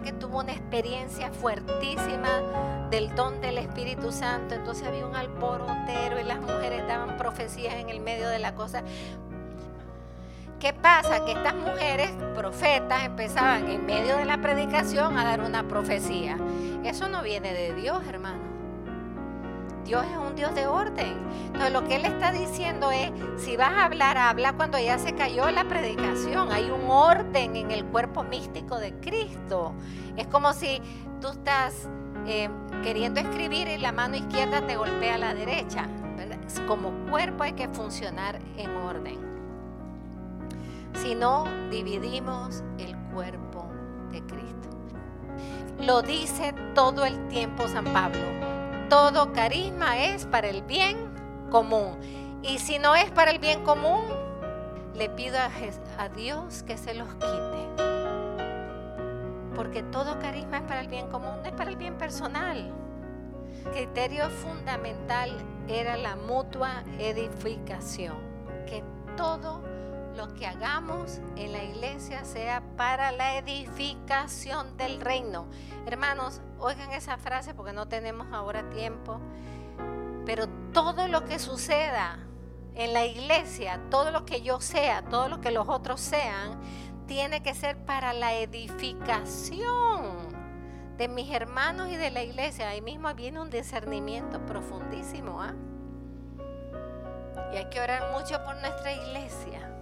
que tuvo una experiencia fuertísima del don del Espíritu Santo. Entonces había un alborotero y las mujeres daban profecías en el medio de la cosa. ¿Qué pasa? Que estas mujeres profetas empezaban en medio de la predicación a dar una profecía. Eso no viene de Dios, hermano. Dios es un Dios de orden. Entonces lo que Él está diciendo es, si vas a hablar, habla cuando ya se cayó la predicación. Hay un orden en el cuerpo místico de Cristo. Es como si tú estás eh, queriendo escribir y la mano izquierda te golpea la derecha. Como cuerpo hay que funcionar en orden. Si no, dividimos el cuerpo de Cristo. Lo dice todo el tiempo San Pablo todo carisma es para el bien común. Y si no es para el bien común, le pido a, Dios que se los quite. Porque todo carisma es para el bien común, no es para el bien personal. El criterio fundamental era la mutua edificación. Que todo lo que hagamos en la iglesia sea para la edificación del reino. Hermanos, oigan esa frase porque no tenemos ahora tiempo. Pero todo lo que suceda en la iglesia, todo lo que yo sea, todo lo que los otros sean, tiene que ser para la edificación de mis hermanos y de la iglesia. Ahí mismo viene un discernimiento profundísimo. ¿ah? Y hay que orar mucho por nuestra iglesia.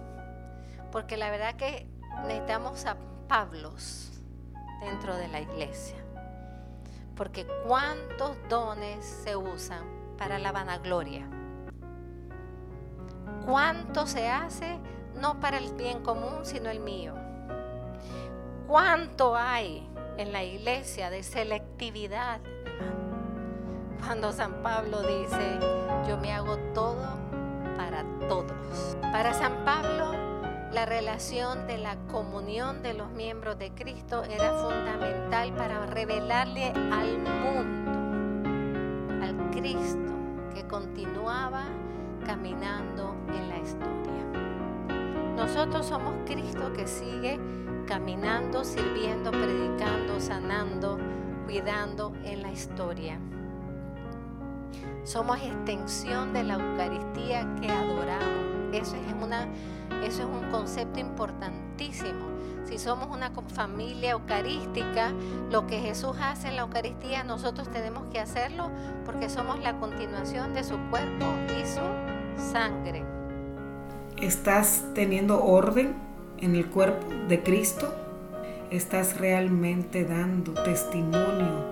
Porque la verdad que necesitamos a Pablos dentro de la iglesia. Porque cuántos dones se usan para la vanagloria. ¿Cuánto se hace no para el bien común, sino el mío? ¿Cuánto hay en la iglesia de selectividad? Cuando San Pablo dice, yo me hago todo para todos. Para San Pablo, la relación de la comunión de los miembros de Cristo era fundamental para revelarle al mundo, al Cristo que continuaba caminando en la historia. Nosotros somos Cristo que sigue caminando, sirviendo, predicando, sanando, cuidando en la historia. Somos extensión de la Eucaristía que adoramos. Eso es una eso es un concepto importantísimo. Si somos una familia eucarística, lo que Jesús hace en la Eucaristía, nosotros tenemos que hacerlo porque somos la continuación de su cuerpo y su sangre. ¿Estás teniendo orden en el cuerpo de Cristo? ¿Estás realmente dando testimonio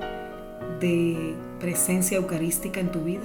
de presencia eucarística en tu vida?